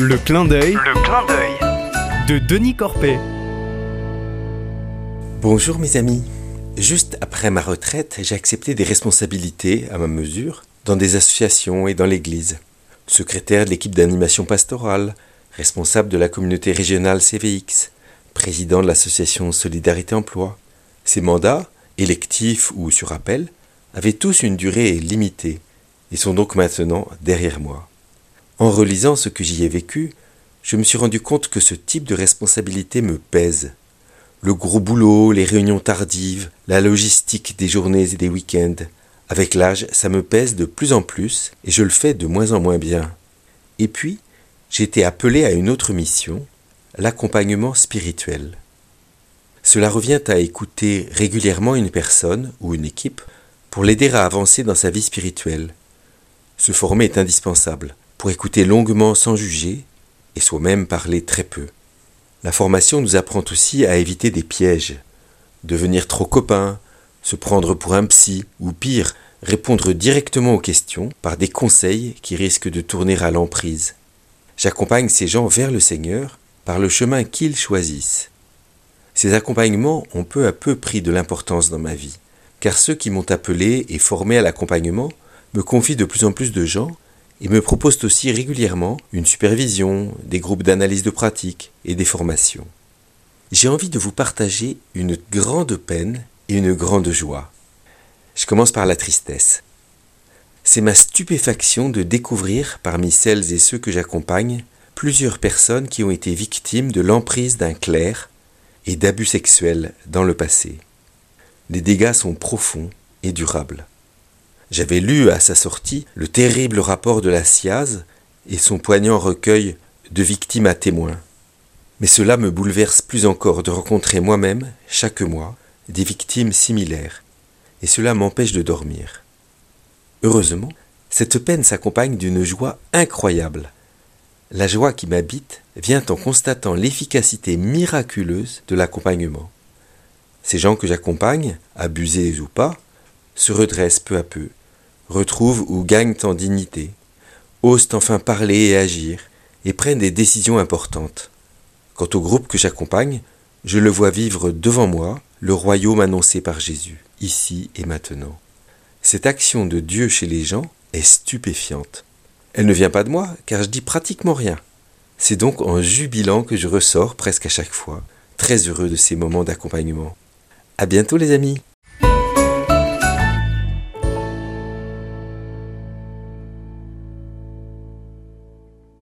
Le clin d'œil Le clin d'œil. de Denis Corpet. Bonjour mes amis. Juste après ma retraite, j'ai accepté des responsabilités à ma mesure dans des associations et dans l'Église. Secrétaire de l'équipe d'animation pastorale, responsable de la communauté régionale CVX, président de l'association Solidarité Emploi. Ces mandats, électifs ou sur appel, avaient tous une durée limitée et sont donc maintenant derrière moi. En relisant ce que j'y ai vécu, je me suis rendu compte que ce type de responsabilité me pèse. Le gros boulot, les réunions tardives, la logistique des journées et des week-ends. Avec l'âge, ça me pèse de plus en plus et je le fais de moins en moins bien. Et puis, j'ai été appelé à une autre mission, l'accompagnement spirituel. Cela revient à écouter régulièrement une personne ou une équipe pour l'aider à avancer dans sa vie spirituelle. Se former est indispensable pour écouter longuement sans juger et soi-même parler très peu. La formation nous apprend aussi à éviter des pièges, devenir trop copain, se prendre pour un psy ou pire, répondre directement aux questions par des conseils qui risquent de tourner à l'emprise. J'accompagne ces gens vers le Seigneur par le chemin qu'ils choisissent. Ces accompagnements ont peu à peu pris de l'importance dans ma vie, car ceux qui m'ont appelé et formé à l'accompagnement me confient de plus en plus de gens et me proposent aussi régulièrement une supervision, des groupes d'analyse de pratique et des formations. J'ai envie de vous partager une grande peine et une grande joie. Je commence par la tristesse. C'est ma stupéfaction de découvrir parmi celles et ceux que j'accompagne plusieurs personnes qui ont été victimes de l'emprise d'un clerc et d'abus sexuels dans le passé. Les dégâts sont profonds et durables. J'avais lu à sa sortie le terrible rapport de la SIAZ et son poignant recueil de victimes à témoins. Mais cela me bouleverse plus encore de rencontrer moi-même, chaque mois, des victimes similaires, et cela m'empêche de dormir. Heureusement, cette peine s'accompagne d'une joie incroyable. La joie qui m'habite vient en constatant l'efficacité miraculeuse de l'accompagnement. Ces gens que j'accompagne, abusés ou pas, se redressent peu à peu, retrouvent ou gagnent en dignité, osent enfin parler et agir, et prennent des décisions importantes. Quant au groupe que j'accompagne, je le vois vivre devant moi le royaume annoncé par Jésus, ici et maintenant. Cette action de Dieu chez les gens est stupéfiante. Elle ne vient pas de moi, car je dis pratiquement rien. C'est donc en jubilant que je ressors presque à chaque fois, très heureux de ces moments d'accompagnement. À bientôt les amis!